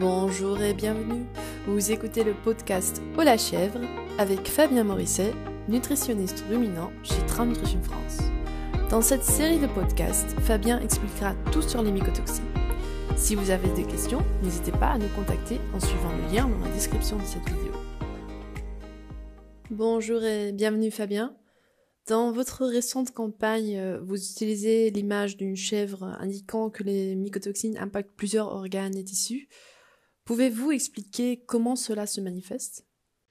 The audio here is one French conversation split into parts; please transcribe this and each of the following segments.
Bonjour et bienvenue. Vous écoutez le podcast Au la chèvre avec Fabien Morisset, nutritionniste ruminant chez Tram Nutrition France. Dans cette série de podcasts, Fabien expliquera tout sur les mycotoxines. Si vous avez des questions, n'hésitez pas à nous contacter en suivant le lien dans la description de cette vidéo. Bonjour et bienvenue Fabien. Dans votre récente campagne, euh, vous utilisez l'image d'une chèvre indiquant que les mycotoxines impactent plusieurs organes et tissus. Pouvez-vous expliquer comment cela se manifeste?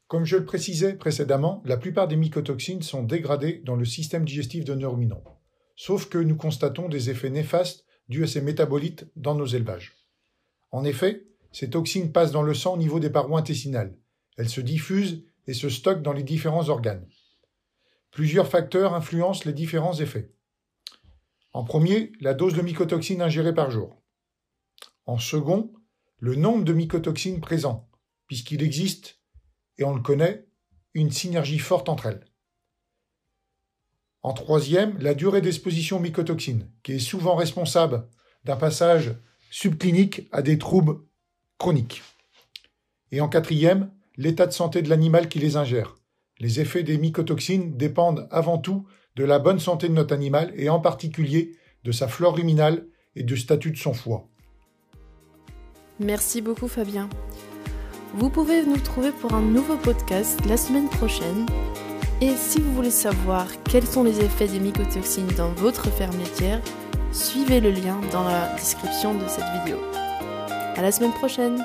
Comme je le précisais précédemment, la plupart des mycotoxines sont dégradées dans le système digestif de nos ruminants. Sauf que nous constatons des effets néfastes dus à ces métabolites dans nos élevages. En effet, ces toxines passent dans le sang au niveau des parois intestinales. Elles se diffusent et se stockent dans les différents organes. Plusieurs facteurs influencent les différents effets. En premier, la dose de mycotoxines ingérée par jour. En second, le nombre de mycotoxines présents, puisqu'il existe, et on le connaît, une synergie forte entre elles. En troisième, la durée d'exposition aux mycotoxines, qui est souvent responsable d'un passage subclinique à des troubles chroniques. Et en quatrième, l'état de santé de l'animal qui les ingère. Les effets des mycotoxines dépendent avant tout de la bonne santé de notre animal et en particulier de sa flore ruminale et du statut de son foie. Merci beaucoup Fabien. Vous pouvez nous trouver pour un nouveau podcast la semaine prochaine. Et si vous voulez savoir quels sont les effets des mycotoxines dans votre ferme laitière, suivez le lien dans la description de cette vidéo. À la semaine prochaine!